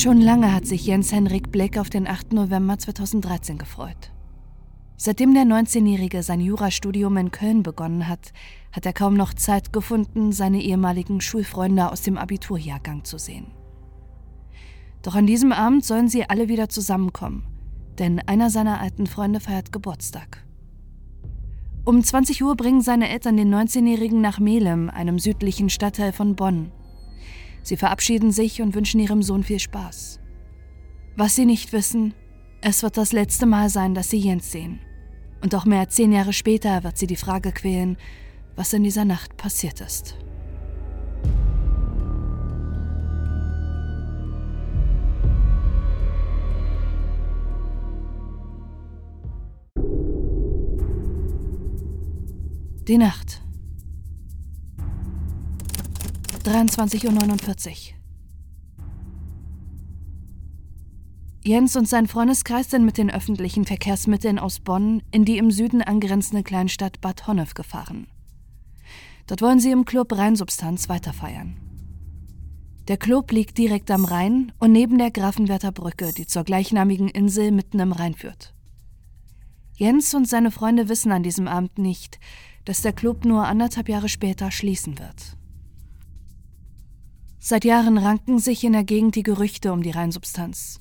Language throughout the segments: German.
Schon lange hat sich Jens Henrik Blick auf den 8. November 2013 gefreut. Seitdem der 19-Jährige sein Jurastudium in Köln begonnen hat, hat er kaum noch Zeit gefunden, seine ehemaligen Schulfreunde aus dem Abiturjahrgang zu sehen. Doch an diesem Abend sollen sie alle wieder zusammenkommen, denn einer seiner alten Freunde feiert Geburtstag. Um 20 Uhr bringen seine Eltern den 19-Jährigen nach Melem, einem südlichen Stadtteil von Bonn. Sie verabschieden sich und wünschen ihrem Sohn viel Spaß. Was sie nicht wissen, es wird das letzte Mal sein, dass sie Jens sehen. Und auch mehr als zehn Jahre später wird sie die Frage quälen, was in dieser Nacht passiert ist. Die Nacht. 23.49 Uhr. Jens und sein Freundeskreis sind mit den öffentlichen Verkehrsmitteln aus Bonn in die im Süden angrenzende Kleinstadt Bad Honnef gefahren. Dort wollen sie im Club Rheinsubstanz weiterfeiern. Der Club liegt direkt am Rhein und neben der Grafenwerther Brücke, die zur gleichnamigen Insel mitten im Rhein führt. Jens und seine Freunde wissen an diesem Abend nicht, dass der Club nur anderthalb Jahre später schließen wird. Seit Jahren ranken sich in der Gegend die Gerüchte um die Reinsubstanz.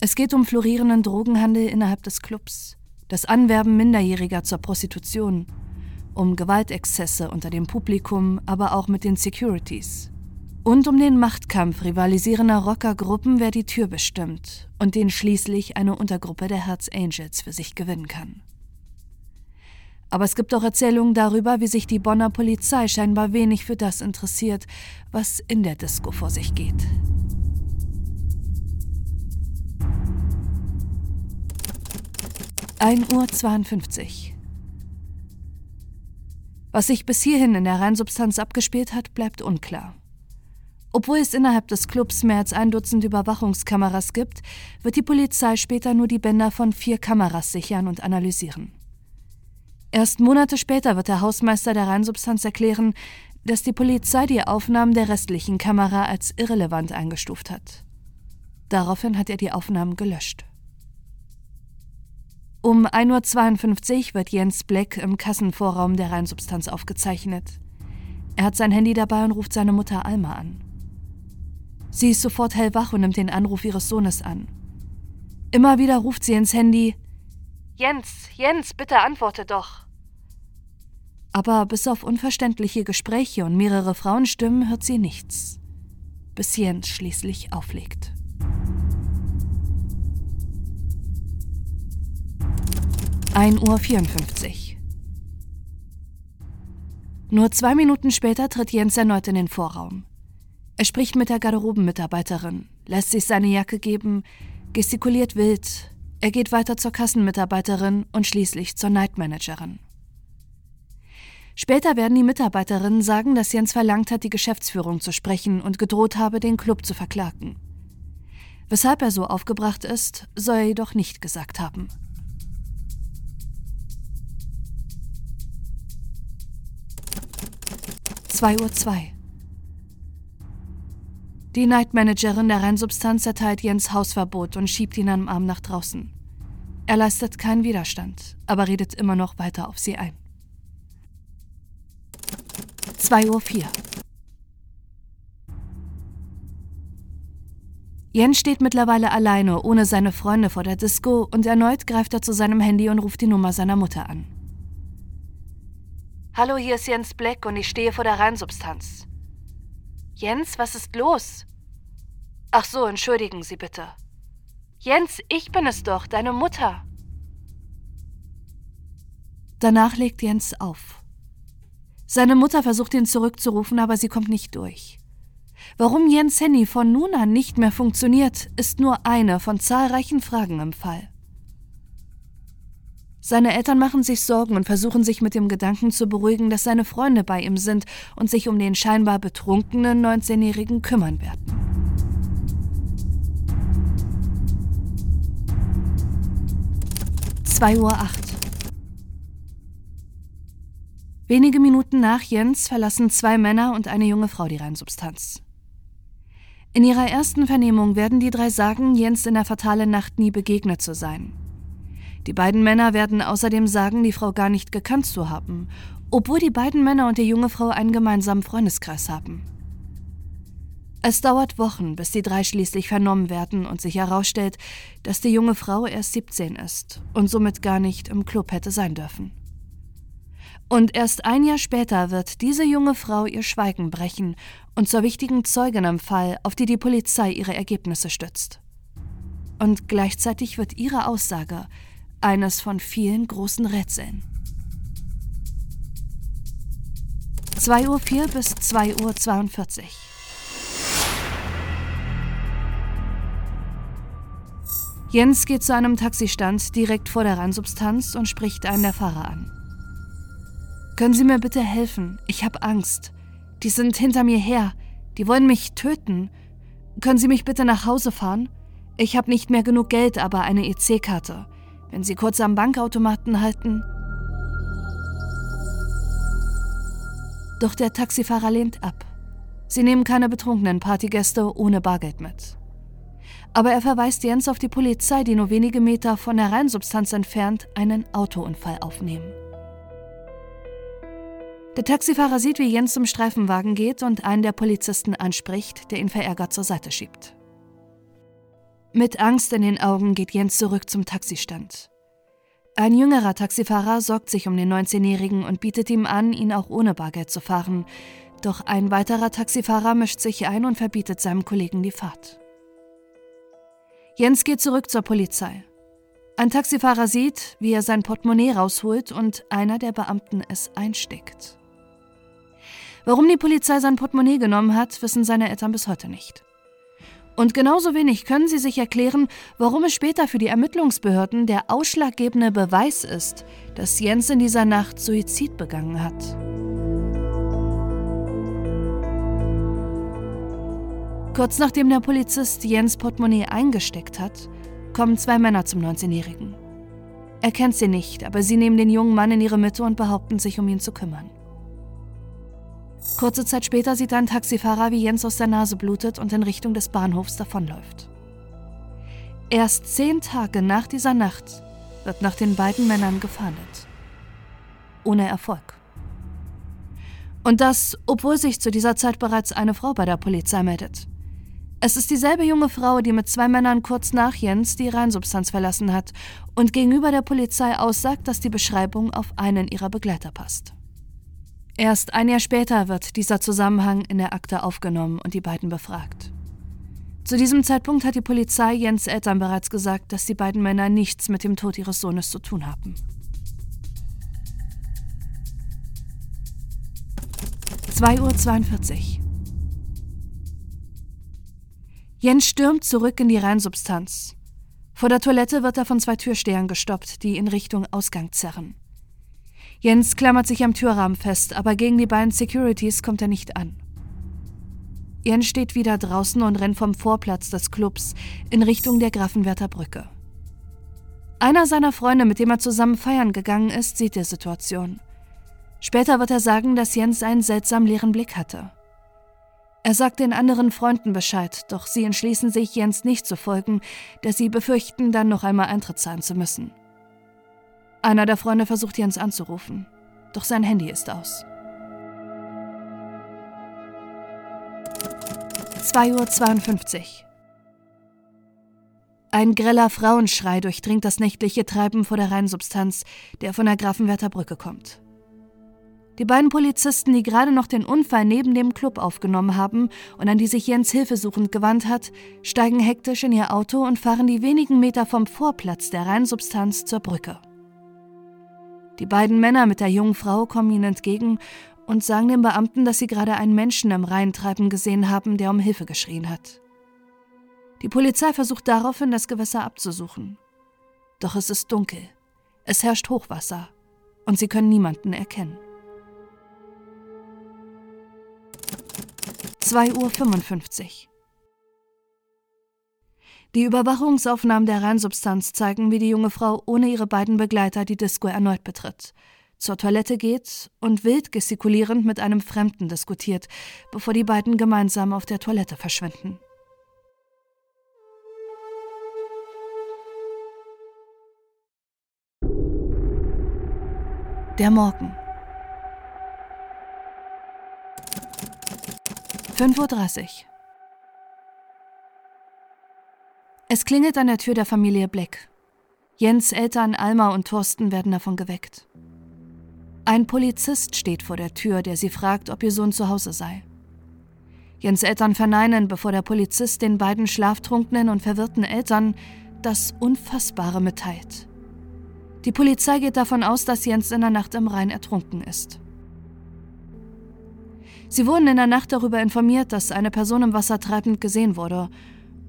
Es geht um florierenden Drogenhandel innerhalb des Clubs, das Anwerben Minderjähriger zur Prostitution, um Gewaltexzesse unter dem Publikum, aber auch mit den Securities. Und um den Machtkampf rivalisierender Rockergruppen, wer die Tür bestimmt und den schließlich eine Untergruppe der Herz Angels für sich gewinnen kann. Aber es gibt auch Erzählungen darüber, wie sich die Bonner Polizei scheinbar wenig für das interessiert, was in der Disco vor sich geht. Ein Uhr 52. Was sich bis hierhin in der Reinsubstanz abgespielt hat, bleibt unklar. Obwohl es innerhalb des Clubs mehr als ein Dutzend Überwachungskameras gibt, wird die Polizei später nur die Bänder von vier Kameras sichern und analysieren. Erst Monate später wird der Hausmeister der Reinsubstanz erklären, dass die Polizei die Aufnahmen der restlichen Kamera als irrelevant eingestuft hat. Daraufhin hat er die Aufnahmen gelöscht. Um 1.52 Uhr wird Jens Black im Kassenvorraum der Reinsubstanz aufgezeichnet. Er hat sein Handy dabei und ruft seine Mutter Alma an. Sie ist sofort hellwach und nimmt den Anruf ihres Sohnes an. Immer wieder ruft sie ins Handy, Jens, Jens, bitte antworte doch. Aber bis auf unverständliche Gespräche und mehrere Frauenstimmen hört sie nichts, bis Jens schließlich auflegt. Ein Uhr. 54. Nur zwei Minuten später tritt Jens erneut in den Vorraum. Er spricht mit der Garderobenmitarbeiterin, lässt sich seine Jacke geben, gestikuliert wild, er geht weiter zur Kassenmitarbeiterin und schließlich zur Nightmanagerin. Später werden die Mitarbeiterinnen sagen, dass Jens verlangt hat, die Geschäftsführung zu sprechen und gedroht habe, den Club zu verklagen. Weshalb er so aufgebracht ist, soll er jedoch nicht gesagt haben. Zwei Uhr. zwei. Die Nightmanagerin der Rennsubstanz erteilt Jens Hausverbot und schiebt ihn am Arm nach draußen. Er leistet keinen Widerstand, aber redet immer noch weiter auf sie ein. 2.04 Uhr. Jens steht mittlerweile alleine, ohne seine Freunde vor der Disco und erneut greift er zu seinem Handy und ruft die Nummer seiner Mutter an. Hallo, hier ist Jens Black und ich stehe vor der Reinsubstanz. Jens, was ist los? Ach so, entschuldigen Sie bitte. Jens, ich bin es doch, deine Mutter. Danach legt Jens auf. Seine Mutter versucht ihn zurückzurufen, aber sie kommt nicht durch. Warum Jens Handy von nun an nicht mehr funktioniert, ist nur eine von zahlreichen Fragen im Fall. Seine Eltern machen sich Sorgen und versuchen sich mit dem Gedanken zu beruhigen, dass seine Freunde bei ihm sind und sich um den scheinbar betrunkenen 19-Jährigen kümmern werden. Zwei Uhr. Wenige Minuten nach Jens verlassen zwei Männer und eine junge Frau die Reinsubstanz. In ihrer ersten Vernehmung werden die drei sagen, Jens in der fatalen Nacht nie begegnet zu sein. Die beiden Männer werden außerdem sagen, die Frau gar nicht gekannt zu haben, obwohl die beiden Männer und die junge Frau einen gemeinsamen Freundeskreis haben. Es dauert Wochen, bis die drei schließlich vernommen werden und sich herausstellt, dass die junge Frau erst 17 ist und somit gar nicht im Club hätte sein dürfen. Und erst ein Jahr später wird diese junge Frau ihr Schweigen brechen und zur wichtigen Zeugin im Fall, auf die die Polizei ihre Ergebnisse stützt. Und gleichzeitig wird ihre Aussage eines von vielen großen Rätseln. 2.04 Uhr bis 2.42 Uhr. Jens geht zu einem Taxistand direkt vor der Randsubstanz und spricht einen der Fahrer an. Können Sie mir bitte helfen? Ich habe Angst. Die sind hinter mir her. Die wollen mich töten. Können Sie mich bitte nach Hause fahren? Ich habe nicht mehr genug Geld, aber eine EC-Karte. Wenn Sie kurz am Bankautomaten halten. Doch der Taxifahrer lehnt ab. Sie nehmen keine betrunkenen Partygäste ohne Bargeld mit aber er verweist Jens auf die Polizei, die nur wenige Meter von der Reinsubstanz entfernt einen Autounfall aufnehmen. Der Taxifahrer sieht, wie Jens zum Streifenwagen geht und einen der Polizisten anspricht, der ihn verärgert zur Seite schiebt. Mit Angst in den Augen geht Jens zurück zum Taxistand. Ein jüngerer Taxifahrer sorgt sich um den 19-Jährigen und bietet ihm an, ihn auch ohne Bargeld zu fahren. Doch ein weiterer Taxifahrer mischt sich ein und verbietet seinem Kollegen die Fahrt. Jens geht zurück zur Polizei. Ein Taxifahrer sieht, wie er sein Portemonnaie rausholt und einer der Beamten es einsteckt. Warum die Polizei sein Portemonnaie genommen hat, wissen seine Eltern bis heute nicht. Und genauso wenig können sie sich erklären, warum es später für die Ermittlungsbehörden der ausschlaggebende Beweis ist, dass Jens in dieser Nacht Suizid begangen hat. Kurz nachdem der Polizist Jens Portemonnaie eingesteckt hat, kommen zwei Männer zum 19-Jährigen. Er kennt sie nicht, aber sie nehmen den jungen Mann in ihre Mitte und behaupten sich, um ihn zu kümmern. Kurze Zeit später sieht ein Taxifahrer, wie Jens aus der Nase blutet und in Richtung des Bahnhofs davonläuft. Erst zehn Tage nach dieser Nacht wird nach den beiden Männern gefahndet. Ohne Erfolg. Und das, obwohl sich zu dieser Zeit bereits eine Frau bei der Polizei meldet. Es ist dieselbe junge Frau, die mit zwei Männern kurz nach Jens die Reinsubstanz verlassen hat und gegenüber der Polizei aussagt, dass die Beschreibung auf einen ihrer Begleiter passt. Erst ein Jahr später wird dieser Zusammenhang in der Akte aufgenommen und die beiden befragt. Zu diesem Zeitpunkt hat die Polizei Jens Eltern bereits gesagt, dass die beiden Männer nichts mit dem Tod ihres Sohnes zu tun haben. 2.42 Uhr. Jens stürmt zurück in die Reinsubstanz. Vor der Toilette wird er von zwei Türstehern gestoppt, die in Richtung Ausgang zerren. Jens klammert sich am Türrahmen fest, aber gegen die beiden Securities kommt er nicht an. Jens steht wieder draußen und rennt vom Vorplatz des Clubs in Richtung der Grafenwerther Brücke. Einer seiner Freunde, mit dem er zusammen feiern gegangen ist, sieht die Situation. Später wird er sagen, dass Jens einen seltsam leeren Blick hatte. Er sagt den anderen Freunden Bescheid, doch sie entschließen sich, Jens nicht zu folgen, da sie befürchten, dann noch einmal Eintritt zahlen zu müssen. Einer der Freunde versucht Jens anzurufen, doch sein Handy ist aus. 2.52 Uhr. Ein greller Frauenschrei durchdringt das nächtliche Treiben vor der Rheinsubstanz, der von der Grafenwerther Brücke kommt. Die beiden Polizisten, die gerade noch den Unfall neben dem Club aufgenommen haben und an die sich Jens hilfesuchend gewandt hat, steigen hektisch in ihr Auto und fahren die wenigen Meter vom Vorplatz der Rheinsubstanz zur Brücke. Die beiden Männer mit der jungen Frau kommen ihnen entgegen und sagen den Beamten, dass sie gerade einen Menschen im Rhein treiben gesehen haben, der um Hilfe geschrien hat. Die Polizei versucht daraufhin, das Gewässer abzusuchen. Doch es ist dunkel, es herrscht Hochwasser und sie können niemanden erkennen. 2.55 Uhr. Die Überwachungsaufnahmen der Reinsubstanz zeigen, wie die junge Frau ohne ihre beiden Begleiter die Disco erneut betritt, zur Toilette geht und wild gestikulierend mit einem Fremden diskutiert, bevor die beiden gemeinsam auf der Toilette verschwinden. Der Morgen. 5.30 Uhr. Es klingelt an der Tür der Familie Black. Jens Eltern Alma und Thorsten werden davon geweckt. Ein Polizist steht vor der Tür, der sie fragt, ob ihr Sohn zu Hause sei. Jens Eltern verneinen, bevor der Polizist den beiden schlaftrunkenen und verwirrten Eltern das Unfassbare mitteilt. Die Polizei geht davon aus, dass Jens in der Nacht im Rhein ertrunken ist. Sie wurden in der Nacht darüber informiert, dass eine Person im Wasser treibend gesehen wurde,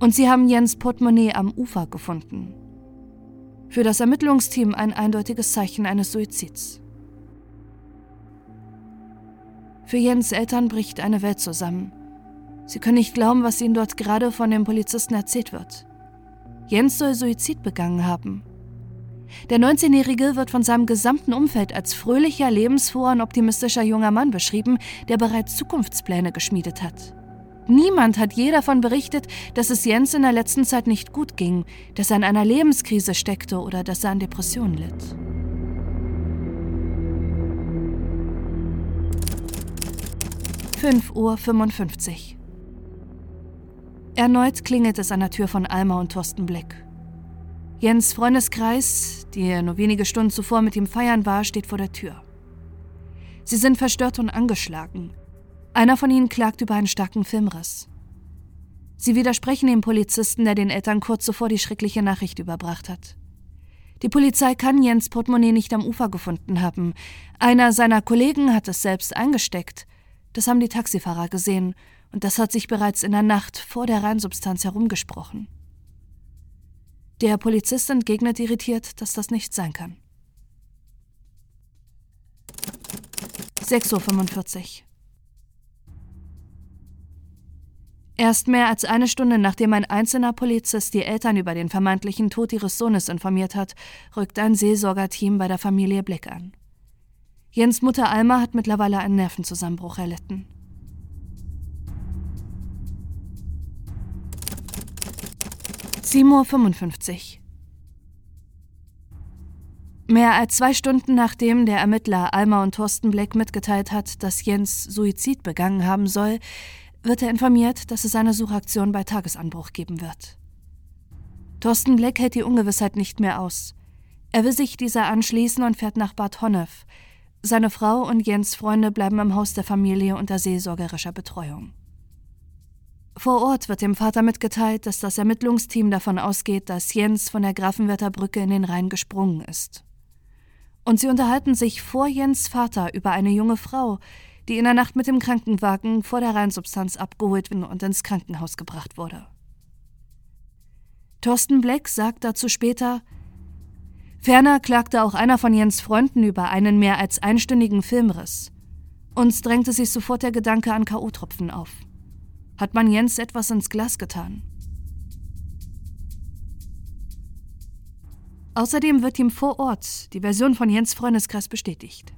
und sie haben Jens Portemonnaie am Ufer gefunden. Für das Ermittlungsteam ein eindeutiges Zeichen eines Suizids. Für Jens Eltern bricht eine Welt zusammen. Sie können nicht glauben, was ihnen dort gerade von dem Polizisten erzählt wird. Jens soll Suizid begangen haben. Der 19-Jährige wird von seinem gesamten Umfeld als fröhlicher, lebensfroher und optimistischer junger Mann beschrieben, der bereits Zukunftspläne geschmiedet hat. Niemand hat je davon berichtet, dass es Jens in der letzten Zeit nicht gut ging, dass er in einer Lebenskrise steckte oder dass er an Depressionen litt. Fünf Uhr. fünfundfünfzig. Erneut klingelt es an der Tür von Alma und Thorsten Blick. Jens Freundeskreis, der nur wenige Stunden zuvor mit ihm feiern war, steht vor der Tür. Sie sind verstört und angeschlagen. Einer von ihnen klagt über einen starken Filmriss. Sie widersprechen dem Polizisten, der den Eltern kurz zuvor die schreckliche Nachricht überbracht hat. Die Polizei kann Jens Portemonnaie nicht am Ufer gefunden haben. Einer seiner Kollegen hat es selbst eingesteckt. Das haben die Taxifahrer gesehen, und das hat sich bereits in der Nacht vor der Reinsubstanz herumgesprochen. Der Polizist entgegnet irritiert, dass das nicht sein kann. 6.45 Uhr. Erst mehr als eine Stunde nachdem ein einzelner Polizist die Eltern über den vermeintlichen Tod ihres Sohnes informiert hat, rückt ein Seelsorgerteam bei der Familie Blick an. Jens Mutter Alma hat mittlerweile einen Nervenzusammenbruch erlitten. 7.55 Uhr. Mehr als zwei Stunden nachdem der Ermittler Alma und Thorsten Black mitgeteilt hat, dass Jens Suizid begangen haben soll, wird er informiert, dass es eine Suchaktion bei Tagesanbruch geben wird. Thorsten Black hält die Ungewissheit nicht mehr aus. Er will sich dieser anschließen und fährt nach Bad Honnef. Seine Frau und Jens Freunde bleiben im Haus der Familie unter seelsorgerischer Betreuung. Vor Ort wird dem Vater mitgeteilt, dass das Ermittlungsteam davon ausgeht, dass Jens von der Grafenwerther Brücke in den Rhein gesprungen ist. Und sie unterhalten sich vor Jens Vater über eine junge Frau, die in der Nacht mit dem Krankenwagen vor der Rheinsubstanz abgeholt und ins Krankenhaus gebracht wurde. Thorsten Black sagt dazu später, Ferner klagte auch einer von Jens Freunden über einen mehr als einstündigen Filmriss. Uns drängte sich sofort der Gedanke an K.O.-Tropfen auf. Hat man Jens etwas ins Glas getan? Außerdem wird ihm vor Ort die Version von Jens Freundeskreis bestätigt.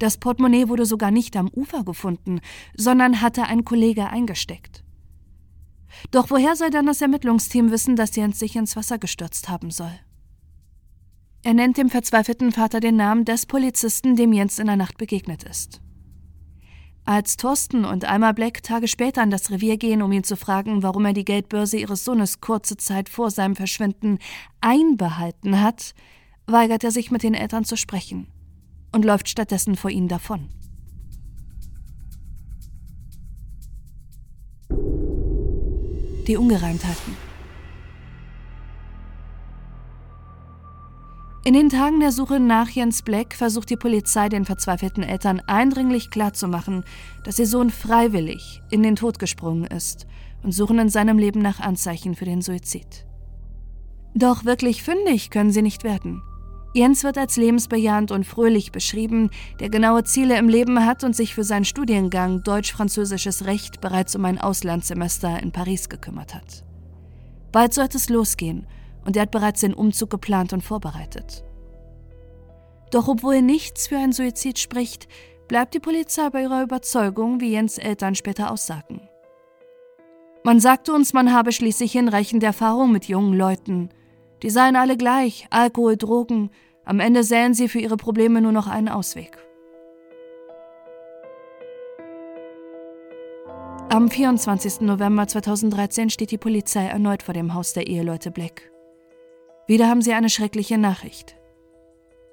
Das Portemonnaie wurde sogar nicht am Ufer gefunden, sondern hatte ein Kollege eingesteckt. Doch woher soll dann das Ermittlungsteam wissen, dass Jens sich ins Wasser gestürzt haben soll? Er nennt dem verzweifelten Vater den Namen des Polizisten, dem Jens in der Nacht begegnet ist. Als Thorsten und Alma Black Tage später an das Revier gehen, um ihn zu fragen, warum er die Geldbörse ihres Sohnes kurze Zeit vor seinem Verschwinden einbehalten hat, weigert er sich mit den Eltern zu sprechen und läuft stattdessen vor ihnen davon. Die Ungereimtheiten. In den Tagen der Suche nach Jens Black versucht die Polizei den verzweifelten Eltern eindringlich klarzumachen, dass ihr Sohn freiwillig in den Tod gesprungen ist und suchen in seinem Leben nach Anzeichen für den Suizid. Doch wirklich fündig können sie nicht werden. Jens wird als lebensbejahend und fröhlich beschrieben, der genaue Ziele im Leben hat und sich für seinen Studiengang Deutsch-Französisches Recht bereits um ein Auslandssemester in Paris gekümmert hat. Bald sollte es losgehen und er hat bereits den Umzug geplant und vorbereitet. Doch obwohl nichts für einen Suizid spricht, bleibt die Polizei bei ihrer Überzeugung, wie Jens Eltern später aussagen. Man sagte uns, man habe schließlich hinreichende Erfahrung mit jungen Leuten. Die seien alle gleich, Alkohol, Drogen, Am Ende sähen sie für ihre Probleme nur noch einen Ausweg. Am 24. November 2013 steht die Polizei erneut vor dem Haus der Eheleute Black. Wieder haben sie eine schreckliche Nachricht.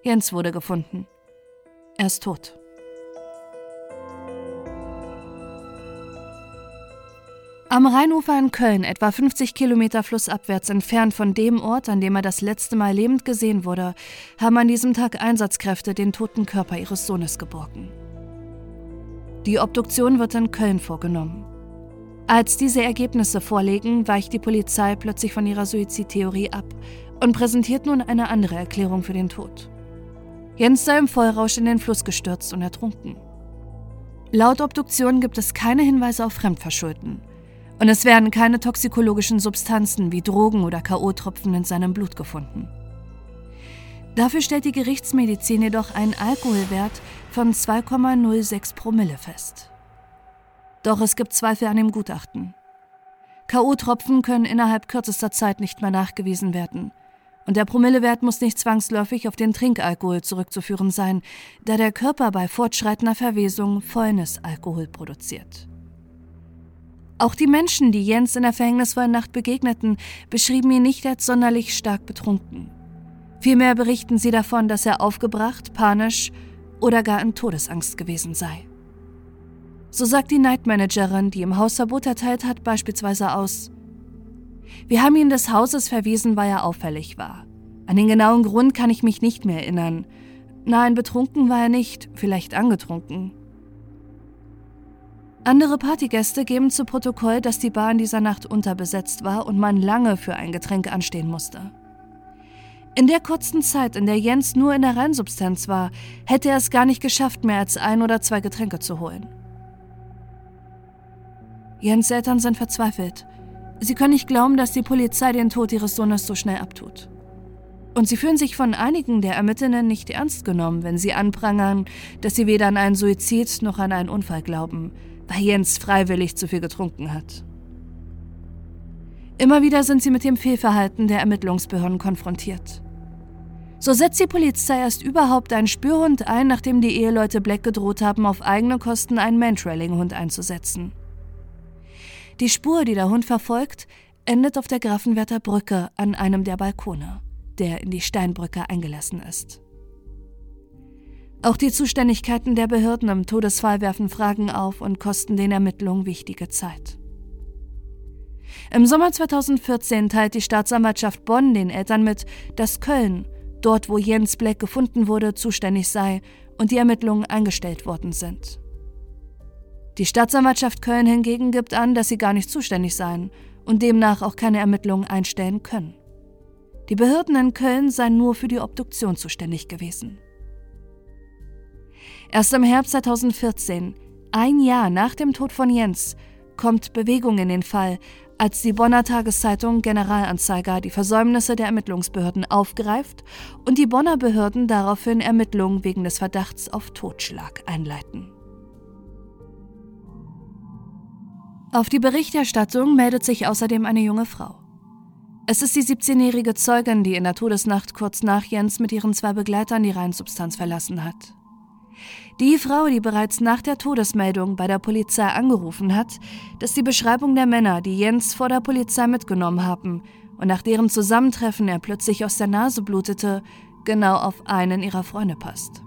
Jens wurde gefunden. Er ist tot. Am Rheinufer in Köln, etwa 50 Kilometer flussabwärts entfernt von dem Ort, an dem er das letzte Mal lebend gesehen wurde, haben an diesem Tag Einsatzkräfte den toten Körper ihres Sohnes geborgen. Die Obduktion wird in Köln vorgenommen. Als diese Ergebnisse vorlegen, weicht die Polizei plötzlich von ihrer Suizidtheorie ab und präsentiert nun eine andere Erklärung für den Tod. Jens sei im Vollrausch in den Fluss gestürzt und ertrunken. Laut Obduktion gibt es keine Hinweise auf Fremdverschulden. Und es werden keine toxikologischen Substanzen wie Drogen oder K.O.-Tropfen in seinem Blut gefunden. Dafür stellt die Gerichtsmedizin jedoch einen Alkoholwert von 2,06 Promille fest. Doch es gibt Zweifel an dem Gutachten. K.O.-Tropfen können innerhalb kürzester Zeit nicht mehr nachgewiesen werden. Und der Promillewert muss nicht zwangsläufig auf den Trinkalkohol zurückzuführen sein, da der Körper bei fortschreitender Verwesung Fäulnisalkohol produziert. Auch die Menschen, die Jens in der verhängnisvollen Nacht begegneten, beschrieben ihn nicht als sonderlich stark betrunken. Vielmehr berichten sie davon, dass er aufgebracht, panisch oder gar in Todesangst gewesen sei. So sagt die Nightmanagerin, die im Haus Verbot erteilt hat, beispielsweise aus. Wir haben ihn des Hauses verwiesen, weil er auffällig war. An den genauen Grund kann ich mich nicht mehr erinnern. Nein, betrunken war er nicht, vielleicht angetrunken. Andere Partygäste geben zu Protokoll, dass die Bar in dieser Nacht unterbesetzt war und man lange für ein Getränk anstehen musste. In der kurzen Zeit, in der Jens nur in der Reinsubstanz war, hätte er es gar nicht geschafft, mehr als ein oder zwei Getränke zu holen. Jens Eltern sind verzweifelt. Sie können nicht glauben, dass die Polizei den Tod ihres Sohnes so schnell abtut. Und sie fühlen sich von einigen der Ermittlenden nicht ernst genommen, wenn sie anprangern, dass sie weder an einen Suizid noch an einen Unfall glauben, weil Jens freiwillig zu viel getrunken hat. Immer wieder sind sie mit dem Fehlverhalten der Ermittlungsbehörden konfrontiert. So setzt die Polizei erst überhaupt einen Spürhund ein, nachdem die Eheleute Black gedroht haben, auf eigene Kosten einen Mantrailing-Hund einzusetzen. Die Spur, die der Hund verfolgt, endet auf der Grafenwerter Brücke an einem der Balkone, der in die Steinbrücke eingelassen ist. Auch die Zuständigkeiten der Behörden im Todesfall werfen Fragen auf und kosten den Ermittlungen wichtige Zeit. Im Sommer 2014 teilt die Staatsanwaltschaft Bonn den Eltern mit, dass Köln dort wo Jens Black gefunden wurde, zuständig sei und die Ermittlungen eingestellt worden sind. Die Staatsanwaltschaft Köln hingegen gibt an, dass sie gar nicht zuständig seien und demnach auch keine Ermittlungen einstellen können. Die Behörden in Köln seien nur für die Obduktion zuständig gewesen. Erst im Herbst 2014, ein Jahr nach dem Tod von Jens, kommt Bewegung in den Fall, als die Bonner Tageszeitung Generalanzeiger die Versäumnisse der Ermittlungsbehörden aufgreift und die Bonner Behörden daraufhin Ermittlungen wegen des Verdachts auf Totschlag einleiten. Auf die Berichterstattung meldet sich außerdem eine junge Frau. Es ist die 17-jährige Zeugin, die in der Todesnacht kurz nach Jens mit ihren zwei Begleitern die Reinsubstanz verlassen hat. Die Frau, die bereits nach der Todesmeldung bei der Polizei angerufen hat, dass die Beschreibung der Männer, die Jens vor der Polizei mitgenommen haben und nach deren Zusammentreffen er plötzlich aus der Nase blutete, genau auf einen ihrer Freunde passt.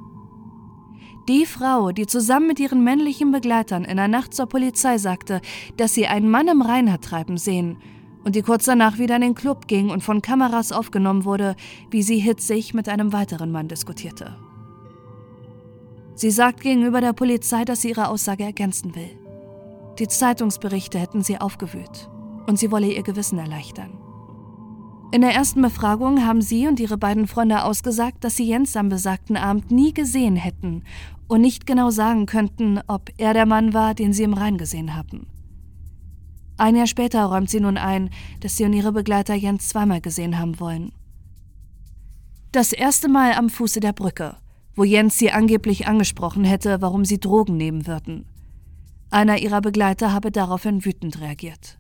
Die Frau, die zusammen mit ihren männlichen Begleitern in der Nacht zur Polizei sagte, dass sie einen Mann im Rhein hat treiben sehen und die kurz danach wieder in den Club ging und von Kameras aufgenommen wurde, wie sie hitzig mit einem weiteren Mann diskutierte. Sie sagt gegenüber der Polizei, dass sie ihre Aussage ergänzen will. Die Zeitungsberichte hätten sie aufgewühlt und sie wolle ihr Gewissen erleichtern. In der ersten Befragung haben sie und ihre beiden Freunde ausgesagt, dass sie Jens am besagten Abend nie gesehen hätten und nicht genau sagen könnten, ob er der Mann war, den sie im Rhein gesehen haben. Ein Jahr später räumt sie nun ein, dass sie und ihre Begleiter Jens zweimal gesehen haben wollen. Das erste Mal am Fuße der Brücke, wo Jens sie angeblich angesprochen hätte, warum sie Drogen nehmen würden. Einer ihrer Begleiter habe daraufhin wütend reagiert.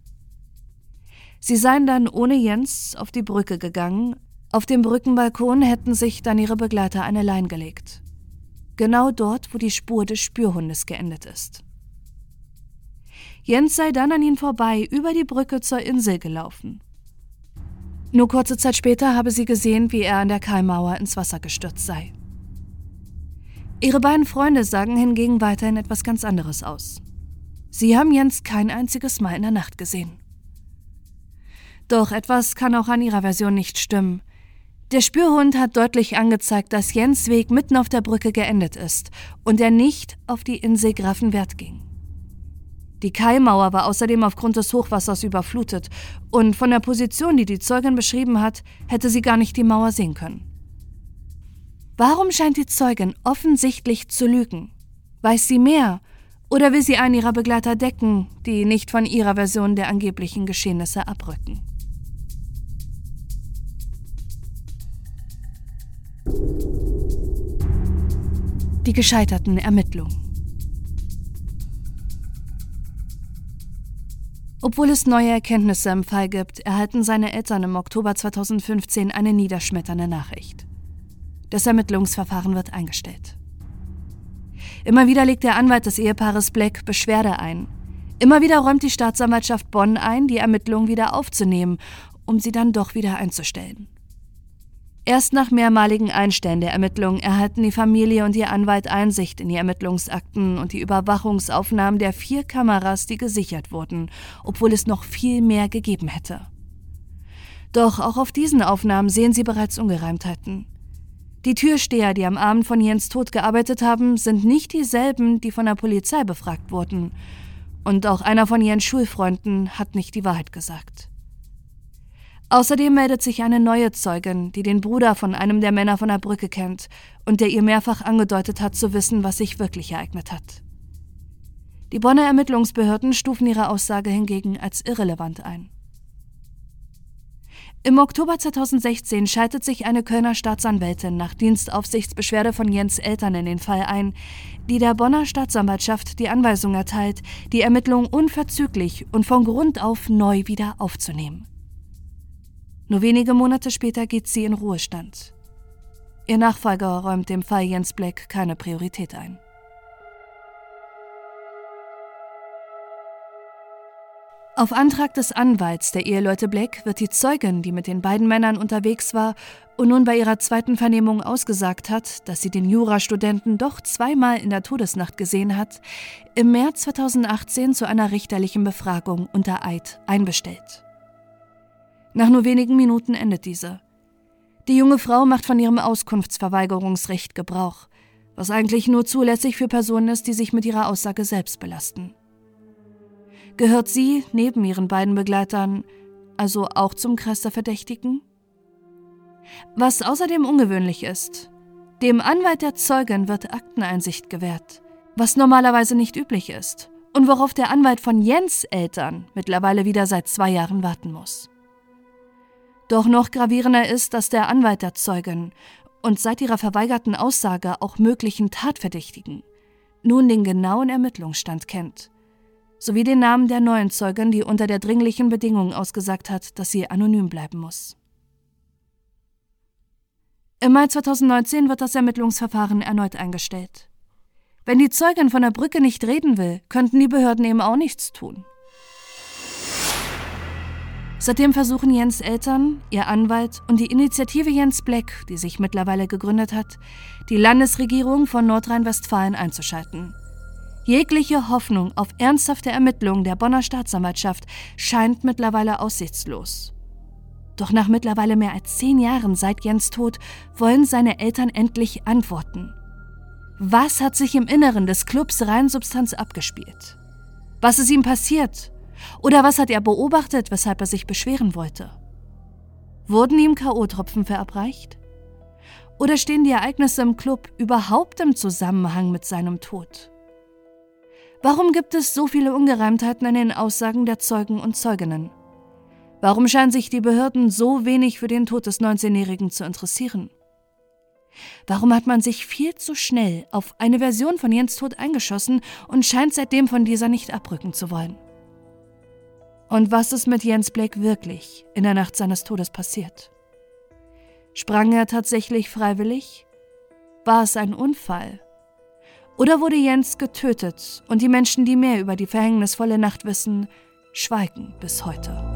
Sie seien dann ohne Jens auf die Brücke gegangen, Auf dem Brückenbalkon hätten sich dann ihre Begleiter eine Lein gelegt. Genau dort, wo die Spur des Spürhundes geendet ist. Jens sei dann an ihnen vorbei über die Brücke zur Insel gelaufen. Nur kurze Zeit später habe sie gesehen, wie er an der Kaimauer ins Wasser gestürzt sei. Ihre beiden Freunde sagen hingegen weiterhin etwas ganz anderes aus. Sie haben Jens kein einziges Mal in der Nacht gesehen. Doch etwas kann auch an ihrer Version nicht stimmen. Der Spürhund hat deutlich angezeigt, dass Jens Weg mitten auf der Brücke geendet ist und er nicht auf die Insel Grafenwert ging. Die Kaimauer war außerdem aufgrund des Hochwassers überflutet und von der Position, die die Zeugin beschrieben hat, hätte sie gar nicht die Mauer sehen können. Warum scheint die Zeugin offensichtlich zu lügen? Weiß sie mehr oder will sie einen ihrer Begleiter decken, die nicht von ihrer Version der angeblichen Geschehnisse abrücken? Die gescheiterten Ermittlungen. Obwohl es neue Erkenntnisse im Fall gibt, erhalten seine Eltern im Oktober 2015 eine niederschmetternde Nachricht. Das Ermittlungsverfahren wird eingestellt. Immer wieder legt der Anwalt des Ehepaares Black Beschwerde ein. Immer wieder räumt die Staatsanwaltschaft Bonn ein, die Ermittlungen wieder aufzunehmen, um sie dann doch wieder einzustellen. Erst nach mehrmaligen Einstellen der Ermittlungen erhalten die Familie und ihr Anwalt Einsicht in die Ermittlungsakten und die Überwachungsaufnahmen der vier Kameras, die gesichert wurden, obwohl es noch viel mehr gegeben hätte. Doch auch auf diesen Aufnahmen sehen sie bereits Ungereimtheiten. Die Türsteher, die am Abend von Jens Tod gearbeitet haben, sind nicht dieselben, die von der Polizei befragt wurden. Und auch einer von Jens Schulfreunden hat nicht die Wahrheit gesagt. Außerdem meldet sich eine neue Zeugin, die den Bruder von einem der Männer von der Brücke kennt und der ihr mehrfach angedeutet hat zu wissen, was sich wirklich ereignet hat. Die Bonner Ermittlungsbehörden stufen ihre Aussage hingegen als irrelevant ein. Im Oktober 2016 schaltet sich eine Kölner Staatsanwältin nach Dienstaufsichtsbeschwerde von Jens Eltern in den Fall ein, die der Bonner Staatsanwaltschaft die Anweisung erteilt, die Ermittlungen unverzüglich und von Grund auf neu wieder aufzunehmen. Nur wenige Monate später geht sie in Ruhestand. Ihr Nachfolger räumt dem Fall Jens Black keine Priorität ein. Auf Antrag des Anwalts der Eheleute Black wird die Zeugin, die mit den beiden Männern unterwegs war und nun bei ihrer zweiten Vernehmung ausgesagt hat, dass sie den Jurastudenten doch zweimal in der Todesnacht gesehen hat, im März 2018 zu einer richterlichen Befragung unter Eid einbestellt. Nach nur wenigen Minuten endet diese. Die junge Frau macht von ihrem Auskunftsverweigerungsrecht Gebrauch, was eigentlich nur zulässig für Personen ist, die sich mit ihrer Aussage selbst belasten. Gehört sie, neben ihren beiden Begleitern, also auch zum Kreis der Verdächtigen? Was außerdem ungewöhnlich ist, dem Anwalt der Zeugin wird Akteneinsicht gewährt, was normalerweise nicht üblich ist und worauf der Anwalt von Jens Eltern mittlerweile wieder seit zwei Jahren warten muss. Doch noch gravierender ist, dass der Anwalt der Zeugin und seit ihrer verweigerten Aussage auch möglichen Tatverdächtigen nun den genauen Ermittlungsstand kennt, sowie den Namen der neuen Zeugin, die unter der dringlichen Bedingung ausgesagt hat, dass sie anonym bleiben muss. Im Mai 2019 wird das Ermittlungsverfahren erneut eingestellt. Wenn die Zeugin von der Brücke nicht reden will, könnten die Behörden eben auch nichts tun. Seitdem versuchen Jens Eltern, ihr Anwalt und die Initiative Jens Black, die sich mittlerweile gegründet hat, die Landesregierung von Nordrhein-Westfalen einzuschalten. Jegliche Hoffnung auf ernsthafte Ermittlungen der Bonner Staatsanwaltschaft scheint mittlerweile aussichtslos. Doch nach mittlerweile mehr als zehn Jahren seit Jens Tod wollen seine Eltern endlich antworten. Was hat sich im Inneren des Clubs Reinsubstanz abgespielt? Was ist ihm passiert oder was hat er beobachtet, weshalb er sich beschweren wollte? Wurden ihm K.O.-Tropfen verabreicht? Oder stehen die Ereignisse im Club überhaupt im Zusammenhang mit seinem Tod? Warum gibt es so viele Ungereimtheiten in den Aussagen der Zeugen und Zeuginnen? Warum scheinen sich die Behörden so wenig für den Tod des 19-Jährigen zu interessieren? Warum hat man sich viel zu schnell auf eine Version von Jens Tod eingeschossen und scheint seitdem von dieser nicht abrücken zu wollen? Und was ist mit Jens Blake wirklich in der Nacht seines Todes passiert? Sprang er tatsächlich freiwillig? War es ein Unfall? Oder wurde Jens getötet und die Menschen, die mehr über die verhängnisvolle Nacht wissen, schweigen bis heute?